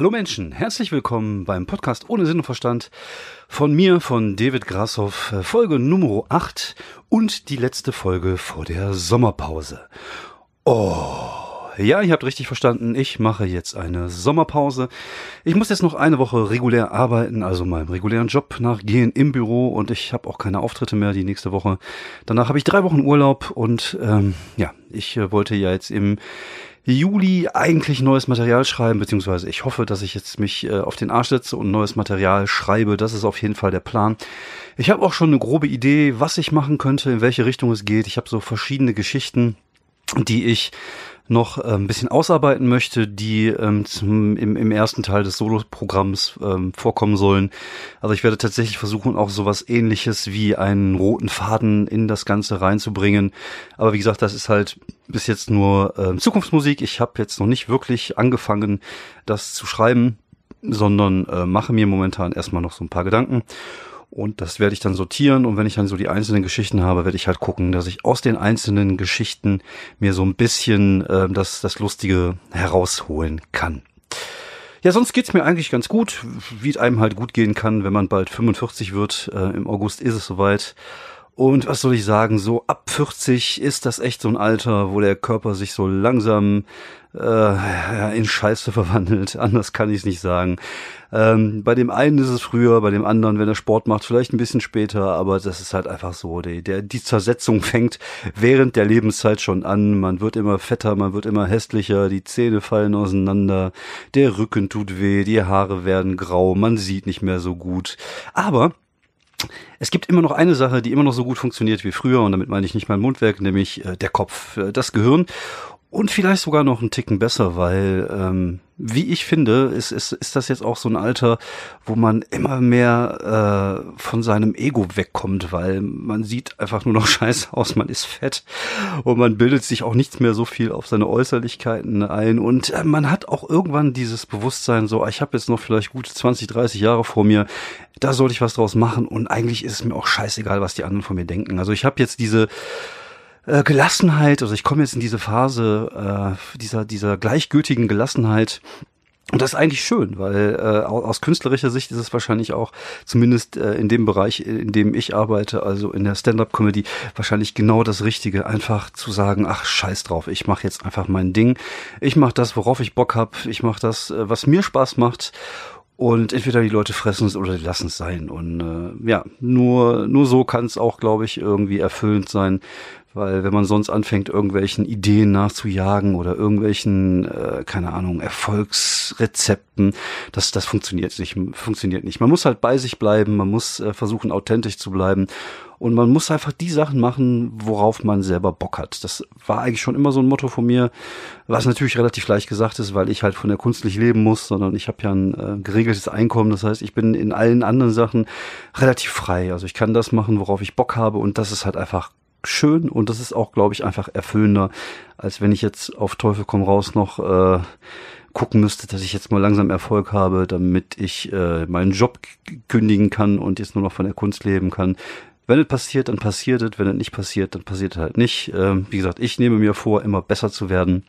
Hallo Menschen, herzlich willkommen beim Podcast ohne Sinn und Verstand von mir, von David Grashoff, äh, Folge Nummer 8 und die letzte Folge vor der Sommerpause. Oh, ja, ihr habt richtig verstanden, ich mache jetzt eine Sommerpause. Ich muss jetzt noch eine Woche regulär arbeiten, also meinem regulären Job nachgehen im Büro und ich habe auch keine Auftritte mehr die nächste Woche. Danach habe ich drei Wochen Urlaub und ähm, ja, ich äh, wollte ja jetzt im Juli eigentlich neues Material schreiben, beziehungsweise ich hoffe, dass ich jetzt mich äh, auf den Arsch setze und neues Material schreibe. Das ist auf jeden Fall der Plan. Ich habe auch schon eine grobe Idee, was ich machen könnte, in welche Richtung es geht. Ich habe so verschiedene Geschichten, die ich noch äh, ein bisschen ausarbeiten möchte, die ähm, zum, im, im ersten Teil des Solo-Programms ähm, vorkommen sollen. Also ich werde tatsächlich versuchen, auch sowas ähnliches wie einen roten Faden in das Ganze reinzubringen. Aber wie gesagt, das ist halt bis jetzt nur äh, Zukunftsmusik. Ich habe jetzt noch nicht wirklich angefangen, das zu schreiben, sondern äh, mache mir momentan erstmal noch so ein paar Gedanken. Und das werde ich dann sortieren und wenn ich dann so die einzelnen Geschichten habe, werde ich halt gucken, dass ich aus den einzelnen Geschichten mir so ein bisschen äh, das, das Lustige herausholen kann. Ja, sonst geht's mir eigentlich ganz gut, wie es einem halt gut gehen kann, wenn man bald 45 wird. Äh, Im August ist es soweit. Und was soll ich sagen, so ab 40 ist das echt so ein Alter, wo der Körper sich so langsam äh, in Scheiße verwandelt. Anders kann ich es nicht sagen. Ähm, bei dem einen ist es früher, bei dem anderen, wenn er Sport macht, vielleicht ein bisschen später, aber das ist halt einfach so. Die, der, die Zersetzung fängt während der Lebenszeit schon an. Man wird immer fetter, man wird immer hässlicher, die Zähne fallen auseinander, der Rücken tut weh, die Haare werden grau, man sieht nicht mehr so gut. Aber es gibt immer noch eine Sache, die immer noch so gut funktioniert wie früher, und damit meine ich nicht mein Mundwerk, nämlich äh, der Kopf, äh, das Gehirn. Und vielleicht sogar noch einen Ticken besser, weil, ähm, wie ich finde, ist, ist, ist das jetzt auch so ein Alter, wo man immer mehr äh, von seinem Ego wegkommt, weil man sieht einfach nur noch scheiße aus, man ist fett und man bildet sich auch nichts mehr so viel auf seine Äußerlichkeiten ein. Und äh, man hat auch irgendwann dieses Bewusstsein, so, ich habe jetzt noch vielleicht gute 20, 30 Jahre vor mir, da sollte ich was draus machen und eigentlich ist es mir auch scheißegal, was die anderen von mir denken. Also ich habe jetzt diese äh, Gelassenheit, also ich komme jetzt in diese Phase äh, dieser, dieser gleichgültigen Gelassenheit, und das ist eigentlich schön, weil äh, aus künstlerischer Sicht ist es wahrscheinlich auch, zumindest äh, in dem Bereich, in dem ich arbeite, also in der Stand-up-Comedy, wahrscheinlich genau das Richtige, einfach zu sagen, ach scheiß drauf, ich mache jetzt einfach mein Ding, ich mache das, worauf ich Bock hab, ich mache das, äh, was mir Spaß macht und entweder die Leute fressen es oder die lassen es sein. Und äh, ja, nur, nur so kann es auch, glaube ich, irgendwie erfüllend sein, weil wenn man sonst anfängt, irgendwelchen Ideen nachzujagen oder irgendwelchen, äh, keine Ahnung, Erfolgsrezepten, das, das funktioniert nicht, funktioniert nicht. Man muss halt bei sich bleiben, man muss äh, versuchen, authentisch zu bleiben. Und man muss einfach die Sachen machen, worauf man selber Bock hat. Das war eigentlich schon immer so ein Motto von mir, was natürlich relativ leicht gesagt ist, weil ich halt von der Kunst nicht leben muss, sondern ich habe ja ein äh, geregeltes Einkommen. Das heißt, ich bin in allen anderen Sachen relativ frei. Also ich kann das machen, worauf ich Bock habe und das ist halt einfach schön und das ist auch, glaube ich, einfach erfüllender, als wenn ich jetzt auf Teufel komm raus noch äh, gucken müsste, dass ich jetzt mal langsam Erfolg habe, damit ich äh, meinen Job kündigen kann und jetzt nur noch von der Kunst leben kann. Wenn es passiert, dann passiert es. Wenn es nicht passiert, dann passiert es halt nicht. Ähm, wie gesagt, ich nehme mir vor, immer besser zu werden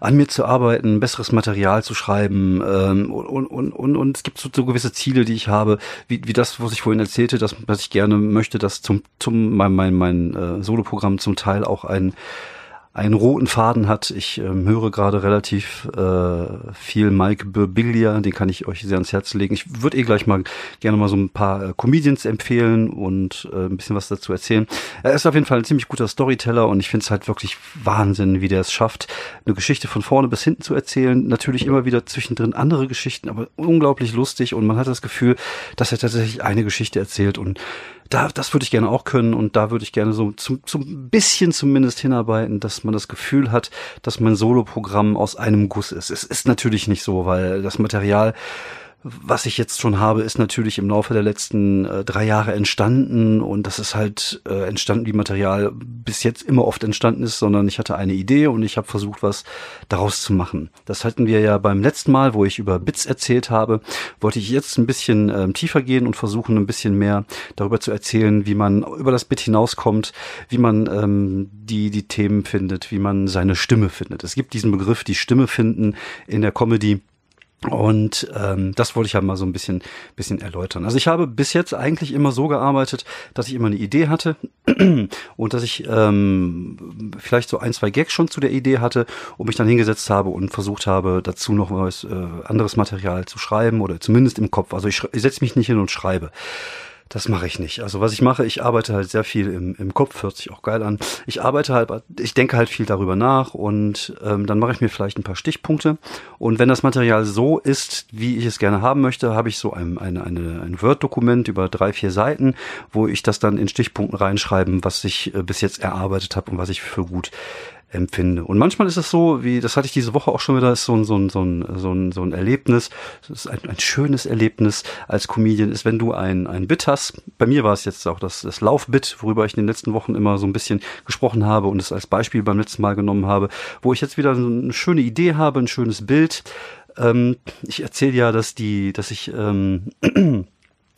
an mir zu arbeiten, besseres Material zu schreiben ähm, und, und, und, und es gibt so, so gewisse Ziele, die ich habe, wie, wie das, was ich vorhin erzählte, dass, dass ich gerne möchte, dass zum, zum mein, mein, mein äh, Soloprogramm zum Teil auch ein einen roten Faden hat. Ich ähm, höre gerade relativ äh, viel Mike Birbiglia, den kann ich euch sehr ans Herz legen. Ich würde eh gleich mal gerne mal so ein paar äh, Comedians empfehlen und äh, ein bisschen was dazu erzählen. Er ist auf jeden Fall ein ziemlich guter Storyteller und ich finde es halt wirklich Wahnsinn, wie der es schafft, eine Geschichte von vorne bis hinten zu erzählen. Natürlich immer wieder zwischendrin andere Geschichten, aber unglaublich lustig und man hat das Gefühl, dass er tatsächlich eine Geschichte erzählt und da, das würde ich gerne auch können und da würde ich gerne so zum, zum bisschen zumindest hinarbeiten, dass man das Gefühl hat, dass mein Soloprogramm aus einem Guss ist. Es ist natürlich nicht so, weil das Material was ich jetzt schon habe, ist natürlich im Laufe der letzten äh, drei Jahre entstanden und das ist halt äh, entstanden, wie Material bis jetzt immer oft entstanden ist, sondern ich hatte eine Idee und ich habe versucht, was daraus zu machen. Das hatten wir ja beim letzten Mal, wo ich über Bits erzählt habe, wollte ich jetzt ein bisschen ähm, tiefer gehen und versuchen, ein bisschen mehr darüber zu erzählen, wie man über das Bit hinauskommt, wie man ähm, die, die Themen findet, wie man seine Stimme findet. Es gibt diesen Begriff, die Stimme finden in der Comedy Und ähm, das wollte ich halt mal so ein bisschen, bisschen erläutern. Also ich habe bis jetzt eigentlich immer so gearbeitet, dass ich immer eine Idee hatte und dass ich ähm, vielleicht so ein, zwei Gags schon zu der Idee hatte und mich dann hingesetzt habe und versucht habe, dazu noch was äh, anderes Material zu schreiben oder zumindest im Kopf. Also ich, ich setze mich nicht hin und schreibe. Das mache ich nicht. Also was ich mache, ich arbeite halt sehr viel im, im Kopf, hört sich auch geil an. Ich arbeite halt, ich denke halt viel darüber nach und ähm, dann mache ich mir vielleicht ein paar Stichpunkte. Und wenn das Material so ist, wie ich es gerne haben möchte, habe ich so ein, eine, eine, ein Word-Dokument über drei, vier Seiten, wo ich das dann in Stichpunkten reinschreiben, was ich äh, bis jetzt erarbeitet habe und was ich für gut empfinde. Und manchmal ist es so, wie, das hatte ich diese Woche auch schon wieder, ist so ein, so ein, so ein, so ein, so ein Erlebnis, ist ein, ein schönes Erlebnis als Comedian, ist, wenn du ein, ein Bit hast. Bei mir war es jetzt auch das, das Laufbit, worüber ich in den letzten Wochen immer so ein bisschen gesprochen habe und es als Beispiel beim letzten Mal genommen habe, wo ich jetzt wieder eine schöne Idee habe, ein schönes Bild. Ähm, ich erzähle ja, dass die, dass ich ähm,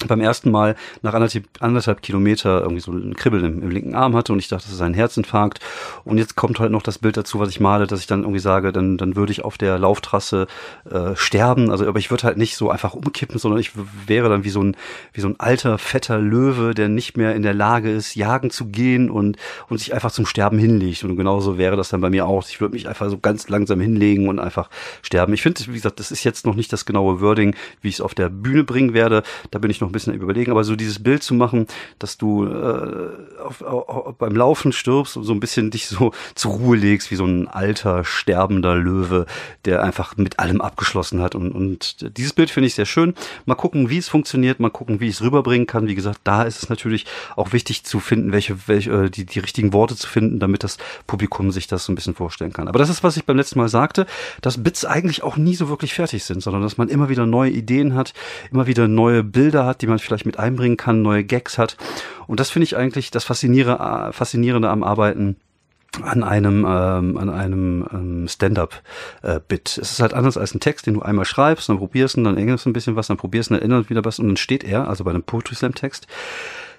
beim ersten Mal nach anderthalb, anderthalb Kilometer irgendwie so ein Kribbeln im, im, linken Arm hatte und ich dachte, das ist ein Herzinfarkt. Und jetzt kommt halt noch das Bild dazu, was ich male, dass ich dann irgendwie sage, dann, dann würde ich auf der Lauftrasse äh, sterben. Also, aber ich würde halt nicht so einfach umkippen, sondern ich wäre dann wie so ein, wie so ein alter, fetter Löwe, der nicht mehr in der Lage ist, jagen zu gehen und, und sich einfach zum Sterben hinlegt. Und genauso wäre das dann bei mir auch. Ich würde mich einfach so ganz langsam hinlegen und einfach sterben. Ich finde, wie gesagt, das ist jetzt noch nicht das genaue Wording, wie ich es auf der Bühne bringen werde. Da bin ich noch noch ein bisschen überlegen, aber so dieses Bild zu machen, dass du äh, auf, auf, beim Laufen stirbst und so ein bisschen dich so zur Ruhe legst, wie so ein alter, sterbender Löwe, der einfach mit allem abgeschlossen hat. Und, und dieses Bild finde ich sehr schön. Mal gucken, wie es funktioniert, mal gucken, wie ich es rüberbringen kann. Wie gesagt, da ist es natürlich auch wichtig zu finden, welche, welche äh, die, die richtigen Worte zu finden, damit das Publikum sich das so ein bisschen vorstellen kann. Aber das ist, was ich beim letzten Mal sagte, dass Bits eigentlich auch nie so wirklich fertig sind, sondern dass man immer wieder neue Ideen hat, immer wieder neue Bilder hat, hat, die man vielleicht mit einbringen kann, neue Gags hat. Und das finde ich eigentlich das Faszinierende, Faszinierende am Arbeiten an einem ähm, an einem ähm, Stand-up-Bit. Äh, es ist halt anders als ein Text, den du einmal schreibst, dann probierst und dann ängerst ein bisschen was, dann probierst und dann erinnerst wieder was und dann steht er, also bei einem Poetry Slam Text.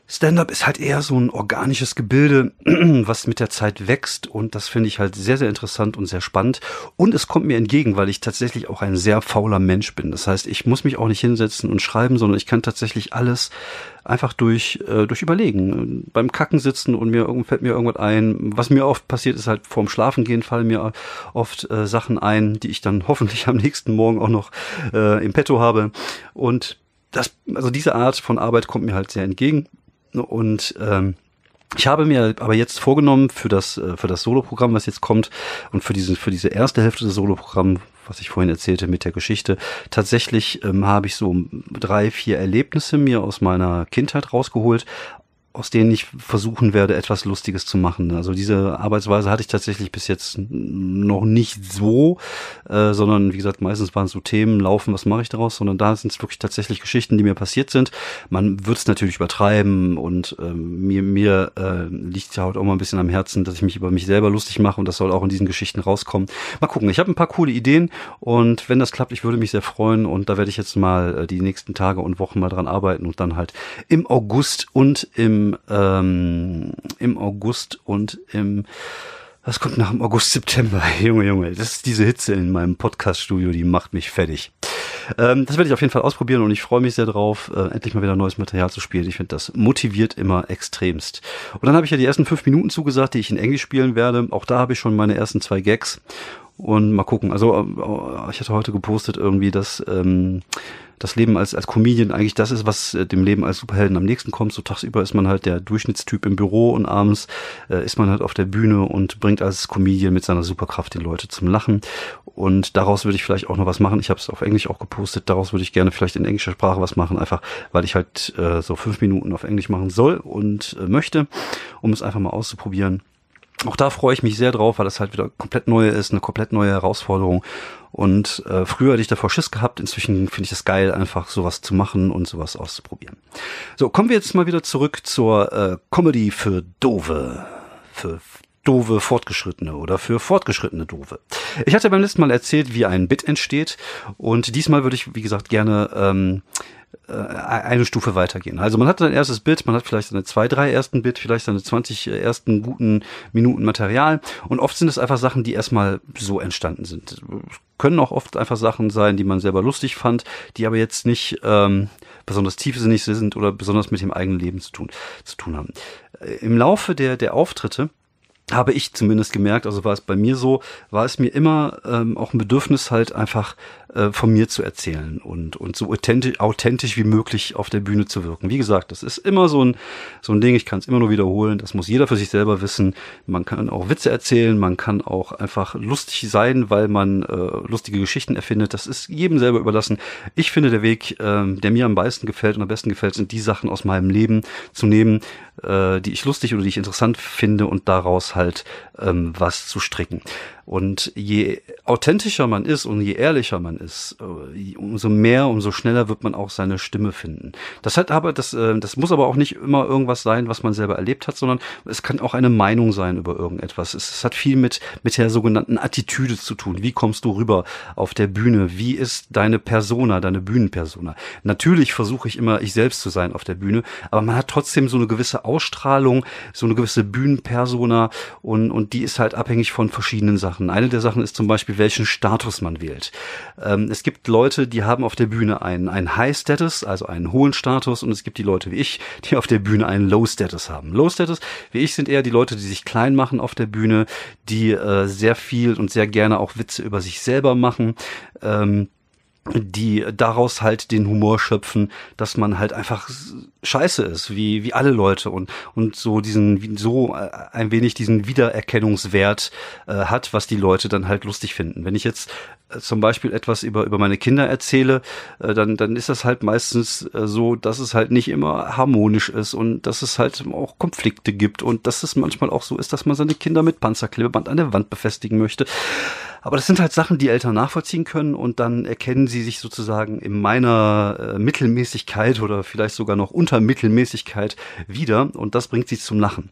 Stand-up ist halt eher so ein organisches Gebilde, was mit der Zeit wächst und das finde ich halt sehr, sehr interessant und sehr spannend. Und es kommt mir entgegen, weil ich tatsächlich auch ein sehr fauler Mensch bin. Das heißt, ich muss mich auch nicht hinsetzen und schreiben, sondern ich kann tatsächlich alles einfach durch, äh, durch Überlegen. Beim Kacken sitzen und mir fällt mir irgendwas ein. Was mir oft passiert, ist halt vorm Schlafengehen fallen mir oft äh, Sachen ein, die ich dann hoffentlich am nächsten Morgen auch noch äh, im Petto habe. Und das, also diese Art von Arbeit kommt mir halt sehr entgegen. Und ähm, ich habe mir aber jetzt vorgenommen für das äh, für das Soloprogramm, was jetzt kommt und für diese für diese erste Hälfte des Soloprogramms, was ich vorhin erzählte mit der Geschichte, tatsächlich ähm, habe ich so drei vier Erlebnisse mir aus meiner Kindheit rausgeholt, aus denen ich versuchen werde, etwas Lustiges zu machen. Also diese Arbeitsweise hatte ich tatsächlich bis jetzt noch nicht so, äh, sondern wie gesagt, meistens waren es so Themen, laufen, was mache ich daraus, sondern da sind es wirklich tatsächlich Geschichten, die mir passiert sind. Man wird es natürlich übertreiben und äh, mir, mir äh, liegt ja heute auch mal ein bisschen am Herzen, dass ich mich über mich selber lustig mache und das soll auch in diesen Geschichten rauskommen. Mal gucken, ich habe ein paar coole Ideen und wenn das klappt, ich würde mich sehr freuen und da werde ich jetzt mal äh, die nächsten Tage und Wochen mal dran arbeiten und dann halt im August und im ähm, im August und im was kommt nach dem August, September? Junge, Junge, das ist diese Hitze in meinem Podcast-Studio, die macht mich fertig. Ähm, das werde ich auf jeden Fall ausprobieren und ich freue mich sehr drauf, äh, endlich mal wieder neues Material zu spielen. Ich finde, das motiviert immer extremst. Und dann habe ich ja die ersten fünf Minuten zugesagt, die ich in Englisch spielen werde. Auch da habe ich schon meine ersten zwei Gags. Und mal gucken. Also äh, ich hatte heute gepostet irgendwie, dass ähm, das Leben als, als Comedian eigentlich das ist, was äh, dem Leben als Superhelden am nächsten kommt. So tagsüber ist man halt der Durchschnittstyp im Büro und abends äh, ist man halt auf der Bühne und bringt als Comedian mit seiner Superkraft die Leute zum Lachen. Und daraus würde ich vielleicht auch noch was machen. Ich habe es auf Englisch auch gepostet. Daraus würde ich gerne vielleicht in englischer Sprache was machen, einfach weil ich halt äh, so fünf Minuten auf Englisch machen soll und äh, möchte, um es einfach mal auszuprobieren. Auch da freue ich mich sehr drauf, weil das halt wieder komplett neu ist, eine komplett neue Herausforderung. Und äh, früher hatte ich davor Schiss gehabt, inzwischen finde ich es geil, einfach sowas zu machen und sowas auszuprobieren. So, kommen wir jetzt mal wieder zurück zur äh, Comedy für Dove. Für doofe Fortgeschrittene oder für fortgeschrittene doofe. Ich hatte beim letzten Mal erzählt, wie ein Bit entsteht und diesmal würde ich, wie gesagt, gerne ähm, äh, eine Stufe weitergehen. Also man hat sein erstes Bit, man hat vielleicht seine zwei, drei ersten Bit, vielleicht seine 20 ersten guten Minuten Material und oft sind es einfach Sachen, die erstmal so entstanden sind. Können auch oft einfach Sachen sein, die man selber lustig fand, die aber jetzt nicht ähm, besonders tiefsinnig sind oder besonders mit dem eigenen Leben zu tun, zu tun haben. Äh, Im Laufe der, der Auftritte habe ich zumindest gemerkt, also war es bei mir so, war es mir immer ähm, auch ein Bedürfnis halt einfach äh, von mir zu erzählen und, und so authentisch, authentisch wie möglich auf der Bühne zu wirken. Wie gesagt, das ist immer so ein, so ein Ding, ich kann es immer nur wiederholen, das muss jeder für sich selber wissen. Man kann auch Witze erzählen, man kann auch einfach lustig sein, weil man äh, lustige Geschichten erfindet. Das ist jedem selber überlassen. Ich finde, der Weg, äh, der mir am meisten gefällt und am besten gefällt, sind die Sachen aus meinem Leben zu nehmen, äh, die ich lustig oder die ich interessant finde und daraus halt ähm, was zu stricken. Und je authentischer man ist und je ehrlicher man ist, äh, umso mehr, umso schneller wird man auch seine Stimme finden. Das hat aber, das, äh, das muss aber auch nicht immer irgendwas sein, was man selber erlebt hat, sondern es kann auch eine Meinung sein über irgendetwas. Es, es hat viel mit, mit der sogenannten Attitüde zu tun. Wie kommst du rüber auf der Bühne? Wie ist deine Persona, deine Bühnenpersona? Natürlich versuche ich immer, ich selbst zu sein auf der Bühne, aber man hat trotzdem so eine gewisse Ausstrahlung, so eine gewisse Bühnenpersona und, und die ist halt abhängig von verschiedenen Sachen. Sachen. Eine der Sachen ist zum Beispiel, welchen Status man wählt. Ähm, es gibt Leute, die haben auf der Bühne einen, einen High Status, also einen hohen Status, und es gibt die Leute wie ich, die auf der Bühne einen Low Status haben. Low Status, wie ich, sind eher die Leute, die sich klein machen auf der Bühne, die äh, sehr viel und sehr gerne auch Witze über sich selber machen. Ähm, die daraus halt den Humor schöpfen, dass man halt einfach scheiße ist, wie, wie alle Leute und, und so diesen, so äh, ein wenig diesen Wiedererkennungswert äh, hat, was die Leute dann halt lustig finden. Wenn ich jetzt äh, zum Beispiel etwas über, über meine Kinder erzähle, äh, dann, dann ist das halt meistens so, dass es halt nicht immer harmonisch ist und dass es halt auch Konflikte gibt und dass es manchmal auch so ist, dass man seine Kinder mit Panzerklebeband an der Wand befestigen möchte. Aber das sind halt Sachen, die Eltern nachvollziehen können und dann erkennen sie sich sozusagen in meiner Mittelmäßigkeit oder vielleicht sogar noch unter Mittelmäßigkeit wieder und das bringt sie zum Lachen.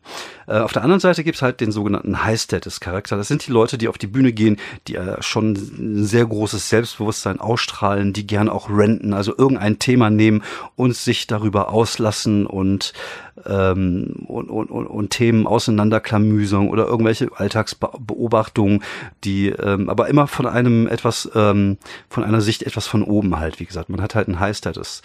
Äh, auf der anderen Seite gibt's halt den sogenannten High-Status-Charakter. Das sind die Leute, die auf die Bühne gehen, die äh, schon ein sehr großes Selbstbewusstsein ausstrahlen, die gern auch renten, also irgendein Thema nehmen und sich darüber auslassen und ähm, und, und, und, und Themen auseinanderklamüsern oder irgendwelche Alltagsbeobachtungen, die ähm, aber immer von einem etwas, ähm, von einer Sicht etwas von oben halt, wie gesagt. Man hat halt einen High-Status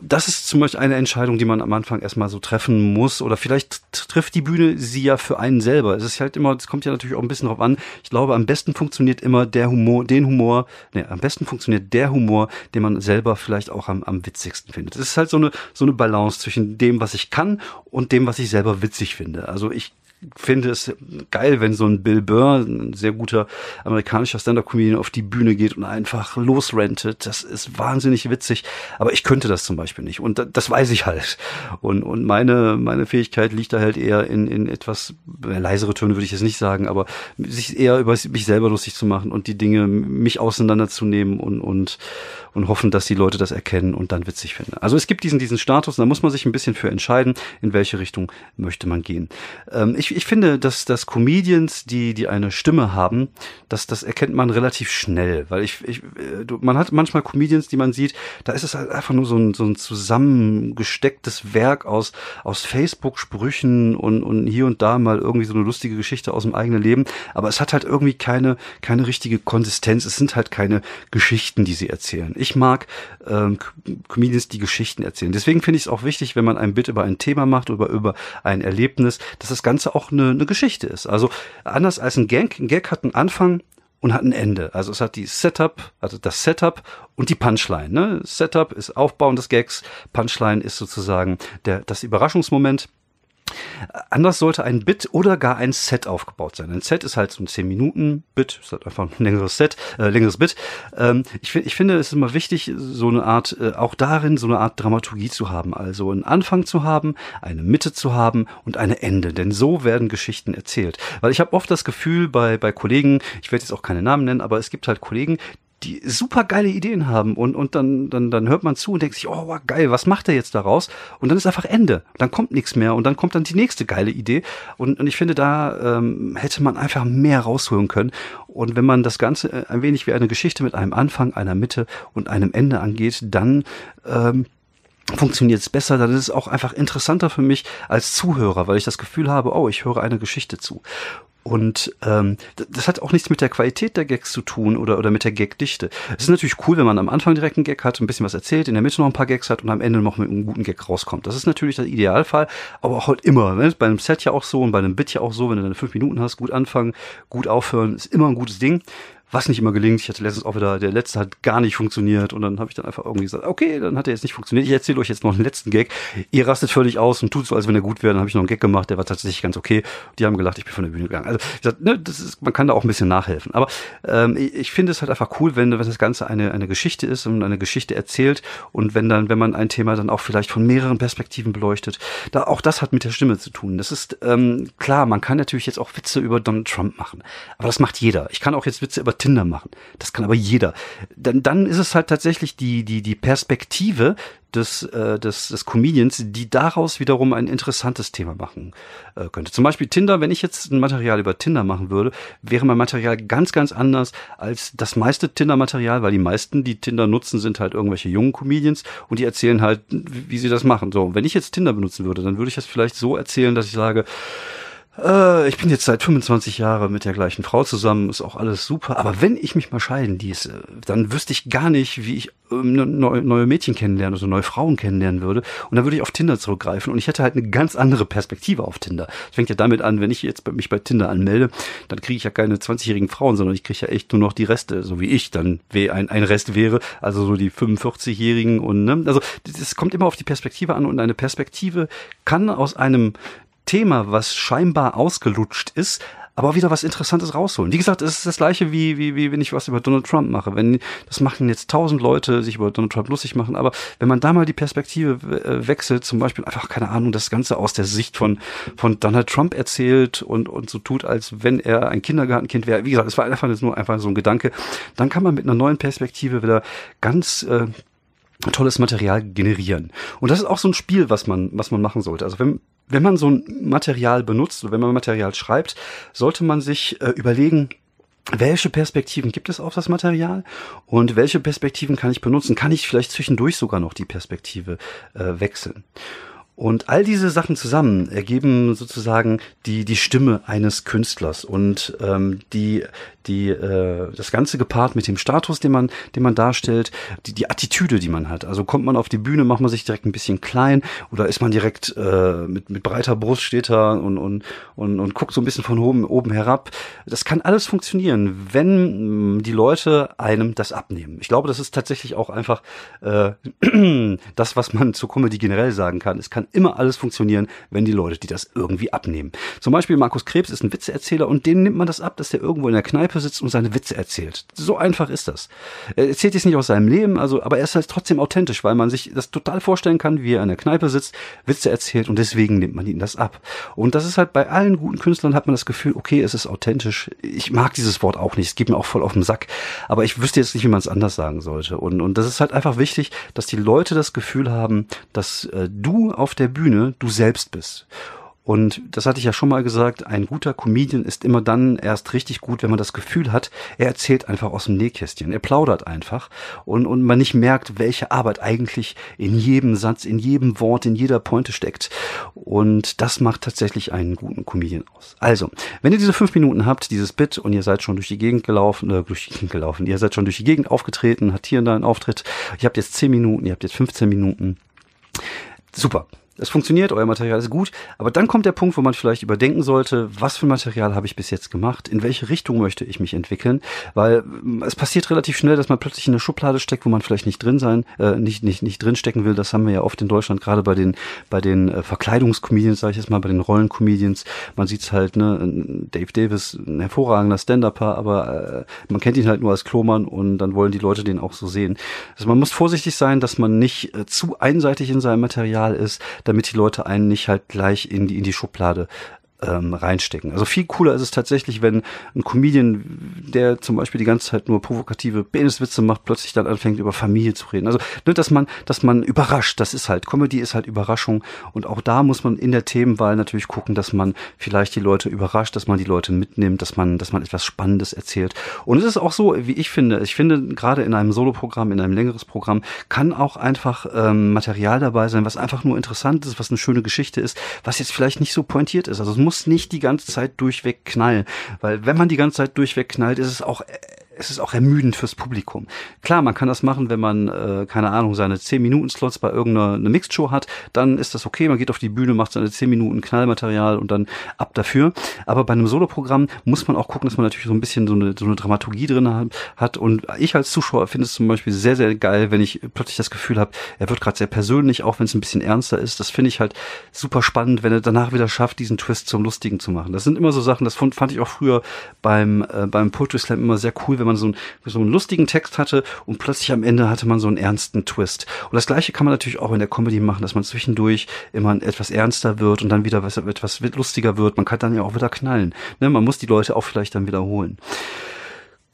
das ist zum Beispiel eine Entscheidung, die man am Anfang erstmal so treffen muss. Oder vielleicht trifft die Bühne sie ja für einen selber. Es ist halt immer, es kommt ja natürlich auch ein bisschen drauf an. Ich glaube, am besten funktioniert immer der Humor, den Humor, ne, am besten funktioniert der Humor, den man selber vielleicht auch am, am witzigsten findet. Es ist halt so eine, so eine Balance zwischen dem, was ich kann und dem, was ich selber witzig finde. Also ich finde es geil, wenn so ein Bill Burr, ein sehr guter amerikanischer Stand-Up-Comedian, auf die Bühne geht und einfach losrentet. Das ist wahnsinnig witzig. Aber ich könnte das zum Beispiel nicht. Und das weiß ich halt. Und, und meine, meine Fähigkeit liegt da halt eher in, in etwas leisere Töne, würde ich jetzt nicht sagen, aber sich eher über mich selber lustig zu machen und die Dinge, mich auseinanderzunehmen und, und, und hoffen, dass die Leute das erkennen und dann witzig finden. Also es gibt diesen, diesen Status, da muss man sich ein bisschen für entscheiden, in welche Richtung möchte man gehen. Ähm, ich, ich finde, dass, dass Comedians, die, die eine Stimme haben, das, das erkennt man relativ schnell, weil ich, ich, äh, man hat manchmal Comedians, die man sieht, da ist es halt einfach nur so ein, so ein zusammengestecktes Werk aus, aus Facebook-Sprüchen und, und hier und da mal irgendwie so eine lustige Geschichte aus dem eigenen Leben, aber es hat halt irgendwie keine, keine richtige Konsistenz, es sind halt keine Geschichten, die sie erzählen. Ich mag ähm, Comedians, die Geschichten erzählen. Deswegen finde ich es auch wichtig, wenn man ein Bit über ein Thema macht oder über ein Erlebnis, dass das Ganze auch eine, eine Geschichte ist. Also anders als ein Gag, ein Gag hat einen Anfang und hat ein Ende. Also es hat die Setup, also das Setup und die Punchline. Ne? Setup ist Aufbauen des Gags, Punchline ist sozusagen der, das Überraschungsmoment. Anders sollte ein Bit oder gar ein Set aufgebaut sein. Ein Set ist halt so ein 10 Minuten Bit, ist halt einfach ein längeres Set, äh, längeres Bit. Ähm, ich, ich finde es ist immer wichtig, so eine Art, äh, auch darin so eine Art Dramaturgie zu haben. Also einen Anfang zu haben, eine Mitte zu haben und eine Ende. Denn so werden Geschichten erzählt. Weil ich habe oft das Gefühl bei, bei Kollegen, ich werde jetzt auch keine Namen nennen, aber es gibt halt Kollegen, die super geile Ideen haben und, und dann, dann, dann hört man zu und denkt sich, oh, wow, geil, was macht er jetzt daraus? Und dann ist einfach Ende. Dann kommt nichts mehr und dann kommt dann die nächste geile Idee. Und, und ich finde, da ähm, hätte man einfach mehr rausholen können. Und wenn man das Ganze äh, ein wenig wie eine Geschichte mit einem Anfang, einer Mitte und einem Ende angeht, dann ähm, funktioniert es besser, dann ist es auch einfach interessanter für mich als Zuhörer, weil ich das Gefühl habe, oh, ich höre eine Geschichte zu. Und ähm, das hat auch nichts mit der Qualität der Gags zu tun oder, oder mit der Gagdichte. Es ist natürlich cool, wenn man am Anfang direkt einen Gag hat, ein bisschen was erzählt, in der Mitte noch ein paar Gags hat und am Ende noch mit einem guten Gag rauskommt. Das ist natürlich der Idealfall, aber auch halt immer. Ne? Bei einem Set ja auch so und bei einem Bit ja auch so, wenn du dann fünf Minuten hast, gut anfangen, gut aufhören, ist immer ein gutes Ding was nicht immer gelingt. Ich hatte letztens auch wieder, der letzte hat gar nicht funktioniert und dann habe ich dann einfach irgendwie gesagt, okay, dann hat er jetzt nicht funktioniert. Ich erzähle euch jetzt noch einen letzten Gag. Ihr rastet völlig aus und tut so, als wenn er gut wäre. Dann habe ich noch einen Gag gemacht, der war tatsächlich ganz okay. Die haben gelacht, ich bin von der Bühne gegangen. Also ich sag, ne, das ist, man kann da auch ein bisschen nachhelfen. Aber ähm, ich, finde es halt einfach cool, wenn, wenn das Ganze eine, eine Geschichte ist und eine Geschichte erzählt und wenn dann, wenn man ein Thema dann auch vielleicht von mehreren Perspektiven beleuchtet. Da auch das hat mit der Stimme zu tun. Das ist ähm, klar, man kann natürlich jetzt auch Witze über Donald Trump machen. Aber das macht jeder. Ich kann auch jetzt Witze über Tinder machen. Das kann aber jeder. Dann, dann ist es halt tatsächlich die, die, die Perspektive des, äh, des, des Comedians, die daraus wiederum ein interessantes Thema machen äh, könnte. Zum Beispiel Tinder, wenn ich jetzt ein Material über Tinder machen würde, wäre mein Material ganz, ganz anders als das meiste Tinder-Material, weil die meisten, die Tinder nutzen, sind halt irgendwelche jungen Comedians und die erzählen halt, wie sie das machen. So, wenn ich jetzt Tinder benutzen würde, dann würde ich das vielleicht so erzählen, dass ich sage, äh, ich bin jetzt seit 25 Jahren mit der gleichen Frau zusammen, ist auch alles super. Aber wenn ich mich mal scheiden ließe, dann wüsste ich gar nicht, wie ich ähm, ne, neue, neue Mädchen kennenlernen, also neue Frauen kennenlernen würde. Und dann würde ich auf Tinder zurückgreifen und ich hätte halt eine ganz andere Perspektive auf Tinder. Es fängt ja damit an, wenn ich jetzt mich bei Tinder anmelde, dann kriege ich ja keine 20-jährigen Frauen, sondern ich kriege ja echt nur noch die Reste, so wie ich dann ein, ein Rest wäre, also so die 45-Jährigen und ne, also es kommt immer auf die Perspektive an und eine Perspektive kann aus einem Thema, was scheinbar ausgelutscht ist, aber wieder was Interessantes rausholen. Wie gesagt, es ist das gleiche wie, wie, wie wenn ich was über Donald Trump mache. Wenn, das machen jetzt tausend Leute, sich über Donald Trump lustig machen, aber wenn man da mal die Perspektive äh, wechselt, zum Beispiel einfach, keine Ahnung, das Ganze aus der Sicht von, von Donald Trump erzählt und, und so tut, als wenn er ein Kindergartenkind wäre. Wie gesagt, es war einfach nur einfach so ein Gedanke. Dann kann man mit einer neuen Perspektive wieder ganz, äh, tolles Material generieren. Und das ist auch so ein Spiel, was man, was man machen sollte. Also wenn, wenn man so ein Material benutzt wenn man Material schreibt, sollte man sich äh, überlegen, welche Perspektiven gibt es auf das Material und welche Perspektiven kann ich benutzen? Kann ich vielleicht zwischendurch sogar noch die Perspektive äh, wechseln? Und all diese Sachen zusammen ergeben sozusagen die, die Stimme eines Künstlers und ähm, die, die, äh, das Ganze gepaart mit dem Status, den man, den man darstellt, die, die Attitüde, die man hat. Also kommt man auf die Bühne, macht man sich direkt ein bisschen klein oder ist man direkt äh, mit, mit breiter Brust steht da und, und, und, und guckt so ein bisschen von oben, oben herab. Das kann alles funktionieren, wenn die Leute einem das abnehmen. Ich glaube, das ist tatsächlich auch einfach äh, das, was man zur Comedy generell sagen kann. Es kann kann immer alles funktionieren, wenn die Leute, die das irgendwie abnehmen. Zum Beispiel Markus Krebs ist ein Witzeerzähler und dem nimmt man das ab, dass der irgendwo in der Kneipe sitzt und seine Witze erzählt. So einfach ist das. Er erzählt jetzt nicht aus seinem Leben, also, aber er ist halt trotzdem authentisch, weil man sich das total vorstellen kann, wie er in der Kneipe sitzt, Witze erzählt und deswegen nimmt man ihn das ab. Und das ist halt bei allen guten Künstlern hat man das Gefühl, okay, es ist authentisch. Ich mag dieses Wort auch nicht, es geht mir auch voll auf den Sack, aber ich wüsste jetzt nicht, wie man es anders sagen sollte. Und, und das ist halt einfach wichtig, dass die Leute das Gefühl haben, dass äh, du auf der Bühne du selbst bist. Und das hatte ich ja schon mal gesagt, ein guter Comedian ist immer dann erst richtig gut, wenn man das Gefühl hat, er erzählt einfach aus dem Nähkästchen, er plaudert einfach und, und man nicht merkt, welche Arbeit eigentlich in jedem Satz, in jedem Wort, in jeder Pointe steckt. Und das macht tatsächlich einen guten Comedian aus. Also, wenn ihr diese fünf Minuten habt, dieses Bit und ihr seid schon durch die Gegend gelaufen, äh, durch die Gegend gelaufen, ihr seid schon durch die Gegend aufgetreten, hat hier und da einen Auftritt, ihr habt jetzt zehn Minuten, ihr habt jetzt 15 Minuten. Super es funktioniert, euer Material ist gut, aber dann kommt der Punkt, wo man vielleicht überdenken sollte, was für Material habe ich bis jetzt gemacht, in welche Richtung möchte ich mich entwickeln, weil mm, es passiert relativ schnell, dass man plötzlich in eine Schublade steckt, wo man vielleicht nicht drin sein, äh, nicht nicht nicht drin stecken will. Das haben wir ja oft in Deutschland gerade bei den bei den äh, Verkleidungscomedians, sage ich jetzt mal, bei den Rollencomedians. Man sieht's halt, ne, Dave Davis, ein hervorragender Stand-Upper, aber äh, man kennt ihn halt nur als Klomann und dann wollen die Leute den auch so sehen. Also man muss vorsichtig sein, dass man nicht äh, zu einseitig in seinem Material ist damit die Leute einen nicht halt gleich in die, in die Schublade ähm, reinstecken. Also viel cooler ist es tatsächlich, wenn ein Comedian, der zum Beispiel die ganze Zeit nur provokative Peniswitze macht, plötzlich dann anfängt über Familie zu reden. Also nur, dass man, dass man überrascht. Das ist halt Comedy ist halt Überraschung und auch da muss man in der Themenwahl natürlich gucken, dass man vielleicht die Leute überrascht, dass man die Leute mitnimmt, dass man, dass man etwas Spannendes erzählt. Und es ist auch so, wie ich finde. Ich finde gerade in einem Soloprogramm, in einem längeres Programm kann auch einfach ähm, Material dabei sein, was einfach nur interessant ist, was eine schöne Geschichte ist, was jetzt vielleicht nicht so pointiert ist. Also es muss nicht die ganze Zeit durchweg knallen, weil wenn man die ganze Zeit durchweg knallt, ist es auch es ist auch ermüdend fürs Publikum. Klar, man kann das machen, wenn man, äh, keine Ahnung, seine 10-Minuten-Slots bei irgendeiner eine Mixed-Show hat, dann ist das okay, man geht auf die Bühne, macht seine 10 Minuten Knallmaterial und dann ab dafür. Aber bei einem Soloprogramm muss man auch gucken, dass man natürlich so ein bisschen so eine, so eine Dramaturgie drin hat. Und ich als Zuschauer finde es zum Beispiel sehr, sehr geil, wenn ich plötzlich das Gefühl habe, er wird gerade sehr persönlich, auch wenn es ein bisschen ernster ist. Das finde ich halt super spannend, wenn er danach wieder schafft, diesen Twist zum Lustigen zu machen. Das sind immer so Sachen, das fand, fand ich auch früher beim, äh, beim Poetry Slam immer sehr cool, wenn man so, ein, so einen lustigen Text hatte und plötzlich am Ende hatte man so einen ernsten Twist. Und das gleiche kann man natürlich auch in der Comedy machen, dass man zwischendurch immer etwas ernster wird und dann wieder was, etwas lustiger wird. Man kann dann ja auch wieder knallen. Ne? Man muss die Leute auch vielleicht dann wiederholen.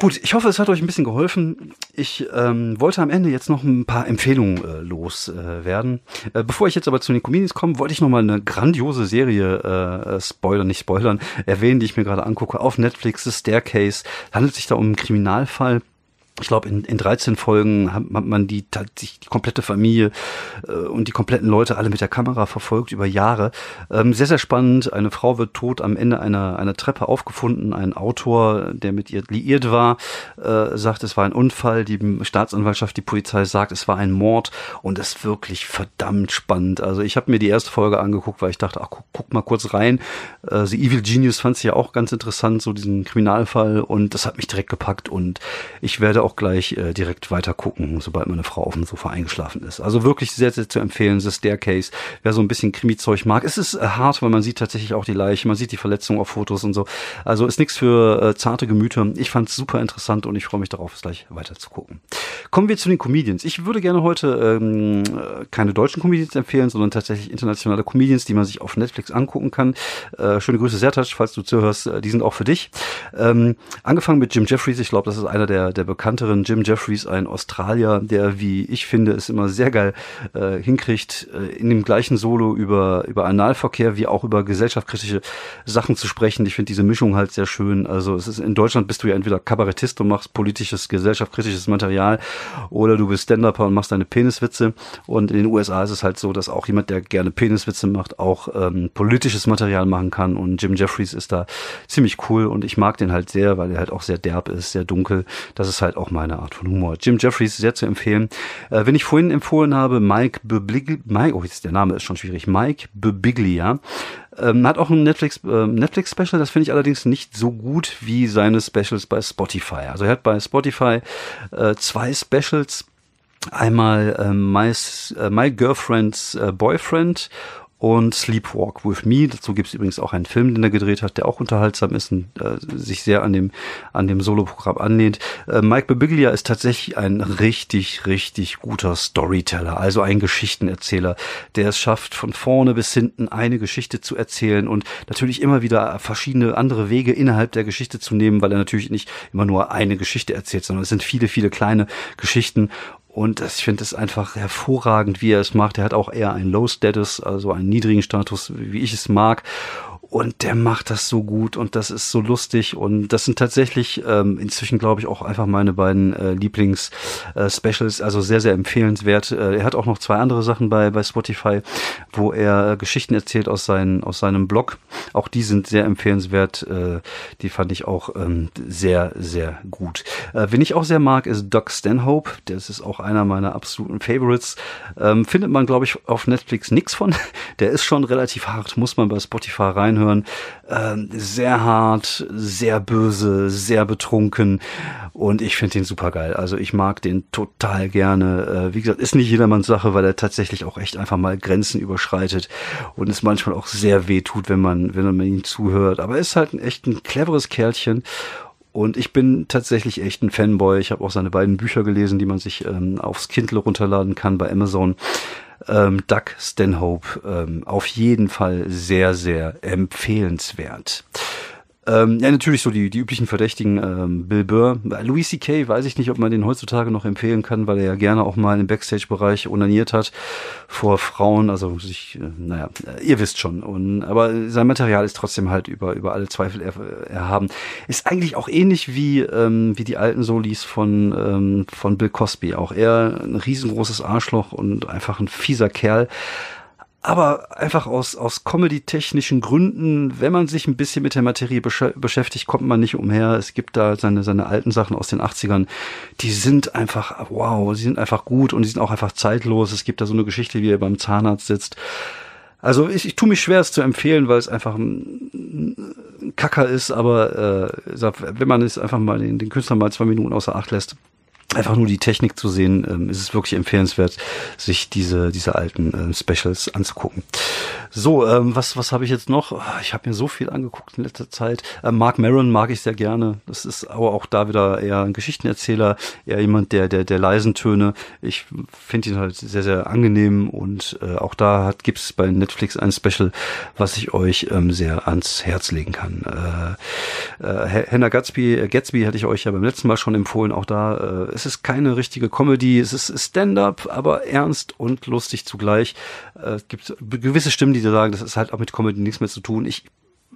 Gut, ich hoffe, es hat euch ein bisschen geholfen. Ich ähm, wollte am Ende jetzt noch ein paar Empfehlungen äh, loswerden. Äh, äh, bevor ich jetzt aber zu den Comedians komme, wollte ich noch mal eine grandiose Serie äh, spoilern, nicht spoilern, erwähnen, die ich mir gerade angucke. Auf Netflix, The Staircase. Handelt sich da um einen Kriminalfall ich glaube, in, in 13 Folgen hat man die, die, die komplette Familie äh, und die kompletten Leute alle mit der Kamera verfolgt über Jahre. Ähm, sehr, sehr spannend. Eine Frau wird tot am Ende einer, einer Treppe aufgefunden. Ein Autor, der mit ihr liiert war, äh, sagt, es war ein Unfall. Die Staatsanwaltschaft, die Polizei sagt, es war ein Mord. Und es ist wirklich verdammt spannend. Also ich habe mir die erste Folge angeguckt, weil ich dachte, ach, guck, guck mal kurz rein. Äh, The Evil Genius fand sie ja auch ganz interessant, so diesen Kriminalfall. Und das hat mich direkt gepackt. Und ich werde auch auch gleich äh, direkt weiter gucken, sobald meine Frau auf dem Sofa eingeschlafen ist. Also wirklich sehr, sehr zu empfehlen, The Staircase. Wer so ein bisschen Krimi-Zeug mag. Es ist äh, hart, weil man sieht tatsächlich auch die Leiche, man sieht die Verletzung auf Fotos und so. Also ist nichts für äh, zarte Gemüter. Ich fand es super interessant und ich freue mich darauf, es gleich weiter zu gucken. Kommen wir zu den Comedians. Ich würde gerne heute ähm, keine deutschen Comedians empfehlen, sondern tatsächlich internationale Comedians, die man sich auf Netflix angucken kann. Äh, schöne Grüße, Sertac, falls du zuhörst. Äh, die sind auch für dich. Ähm, angefangen mit Jim Jeffries. Ich glaube, das ist einer der, der bekannten bekannteren Jim Jeffries, ein Australier, der, wie ich finde, es immer sehr geil äh, hinkriegt, äh, in dem gleichen Solo über, über Analverkehr wie auch über gesellschaftskritische Sachen zu sprechen. Ich finde diese Mischung halt sehr schön. Also es ist in Deutschland bist du ja entweder Kabarettist und machst politisches, gesellschaftskritisches Material oder du bist Stand-Upper und machst deine Peniswitze. Und in den USA ist es halt so, dass auch jemand, der gerne Peniswitze macht, auch ähm, politisches Material machen kann. Und Jim Jeffries ist da ziemlich cool und ich mag den halt sehr, weil er halt auch sehr derb ist, sehr dunkel. Das ist halt auch meine Art von Humor. Jim Jeffries sehr zu empfehlen. Äh, wenn ich vorhin empfohlen habe, Mike Bebiglia, oh, der Name ist schon schwierig, Mike Bebiglia, ähm, hat auch ein Netflix äh, Netflix Special, das finde ich allerdings nicht so gut wie seine Specials bei Spotify. Also er hat bei Spotify äh, zwei Specials Einmal äh, my, äh, my Girlfriend's äh, Boyfriend und Sleepwalk with Me. Dazu gibt es übrigens auch einen Film, den er gedreht hat, der auch unterhaltsam ist und äh, sich sehr an dem an dem Soloprogramm anlehnt. Äh, Mike Birbiglia ist tatsächlich ein richtig richtig guter Storyteller, also ein Geschichtenerzähler, der es schafft, von vorne bis hinten eine Geschichte zu erzählen und natürlich immer wieder verschiedene andere Wege innerhalb der Geschichte zu nehmen, weil er natürlich nicht immer nur eine Geschichte erzählt, sondern es sind viele viele kleine Geschichten und ich finde es einfach hervorragend, wie er es macht. Er hat auch eher einen Low Status, also einen niedrigen Status, wie ich es mag. Und der macht das so gut und das ist so lustig. Und das sind tatsächlich ähm, inzwischen, glaube ich, auch einfach meine beiden äh, Lieblings-Specials. Äh, also sehr, sehr empfehlenswert. Äh, er hat auch noch zwei andere Sachen bei, bei Spotify, wo er äh, Geschichten erzählt aus, seinen, aus seinem Blog. Auch die sind sehr empfehlenswert. Äh, die fand ich auch ähm, sehr, sehr gut. Äh, wen ich auch sehr mag, ist Doc Stanhope. Das ist auch einer meiner absoluten Favorites. Ähm, findet man, glaube ich, auf Netflix nix von. Der ist schon relativ hart, muss man bei Spotify rein reinhören. Ähm, sehr hart, sehr böse, sehr betrunken und ich finde den super geil. Also ich mag den total gerne. Äh, wie gesagt, ist nicht jedermanns Sache, weil er tatsächlich auch echt einfach mal Grenzen überschreitet und es manchmal auch sehr weh tut, wenn man, wenn man ihm zuhört. Aber er ist halt ein echt ein cleveres Kerlchen und ich bin tatsächlich echt ein Fanboy. Ich habe auch seine beiden Bücher gelesen, die man sich ähm, aufs Kindle runterladen kann bei Amazon. Ähm, Doug Stanhope ähm, auf jeden Fall sehr, sehr empfehlenswert. Ähm, ja, natürlich so die, die üblichen Verdächtigen, ähm, Bill Burr. Louis C.K. weiß ich nicht, ob man den heutzutage noch empfehlen kann, weil er ja gerne auch mal im Backstage-Bereich onaniert hat vor Frauen. Also sich, äh, naja, ihr wisst schon. Und, aber sein Material ist trotzdem halt über, über alle Zweifel er, erhaben. Ist eigentlich auch ähnlich wie, ähm, wie die alten Solis von, ähm, von Bill Cosby. Auch er ein riesengroßes Arschloch und einfach ein fieser Kerl aber einfach aus, aus comedy-technischen Gründen, wenn man sich ein bisschen mit der Materie besch beschäftigt, kommt man nicht umher. Es gibt da seine, seine alten Sachen aus den 80ern, die sind einfach, wow, sie sind einfach gut und die sind auch einfach zeitlos. Es gibt da so eine Geschichte, wie er beim Zahnarzt sitzt. Also ich, ich tue mich schwer, es zu empfehlen, weil es einfach ein Kacker ist, aber äh, wenn man es einfach mal den, den Künstler mal zwei Minuten außer Acht lässt, einfach nur die Technik zu sehen, ähm, ist es wirklich empfehlenswert, sich diese, diese alten äh, Specials anzugucken. So, ähm, was, was habe ich jetzt noch? Ich habe mir so viel angeguckt in letzter Zeit. Äh, Mark Maron mag ich sehr gerne. Das ist aber auch da wieder eher ein Geschichtenerzähler, eher jemand, der, der, der leisen Töne. Ich finde ihn halt sehr, sehr angenehm und äh, auch da hat, gibt's bei Netflix ein Special, was ich euch ähm, sehr ans Herz legen kann. Äh, äh, Hannah Gatsby, äh, Gatsby hatte ich euch ja beim letzten Mal schon empfohlen. Auch da, äh, es ist keine richtige Comedy, es ist Stand-up, aber ernst und lustig zugleich. Äh, es gibt gewisse Stimmen, die sagen, das ist halt auch mit Comedy nichts mehr zu tun. Ich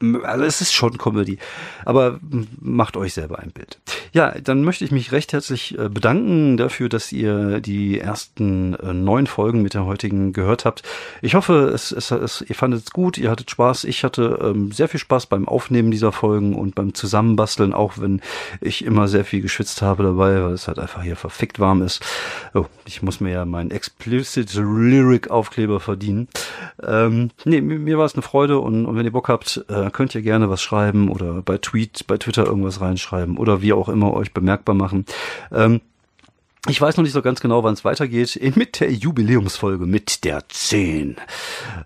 also es ist schon Comedy, aber macht euch selber ein Bild. Ja, dann möchte ich mich recht herzlich äh, bedanken dafür, dass ihr die ersten äh, neun Folgen mit der heutigen gehört habt. Ich hoffe, es, es, es, ihr fandet es gut, ihr hattet Spaß. Ich hatte ähm, sehr viel Spaß beim Aufnehmen dieser Folgen und beim Zusammenbasteln, auch wenn ich immer sehr viel geschwitzt habe dabei, weil es halt einfach hier verfickt warm ist. Oh, ich muss mir ja meinen Explicit Lyric Aufkleber verdienen. Ähm, nee, mir, mir war es eine Freude und, und wenn ihr Bock habt, äh, könnt ihr gerne was schreiben oder bei Tweet, bei Twitter irgendwas reinschreiben oder wie auch immer euch bemerkbar machen. Ähm, ich weiß noch nicht so ganz genau, wann es weitergeht. Mit der Jubiläumsfolge, mit der 10.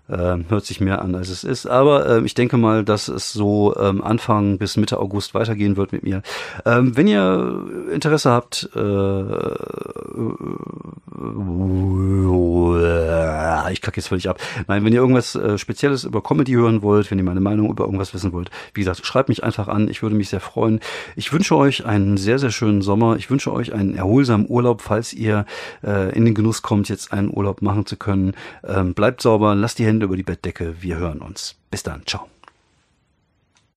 Ähm, hört sich mehr an, als es ist. Aber ähm, ich denke mal, dass es so ähm, Anfang bis Mitte August weitergehen wird mit mir. Ähm, wenn ihr Interesse habt, äh, ich kacke jetzt völlig ab. Nein, wenn ihr irgendwas äh, Spezielles über Comedy hören wollt, wenn ihr meine Meinung über irgendwas wissen wollt, wie gesagt, schreibt mich einfach an. Ich würde mich sehr freuen. Ich wünsche euch einen sehr, sehr schönen Sommer. Ich wünsche euch einen erholsamen Urlaub Urlaub, falls ihr äh, in den Genuss kommt, jetzt einen Urlaub machen zu können. Ähm, bleibt sauber, lasst die Hände über die Bettdecke. Wir hören uns. Bis dann. Ciao.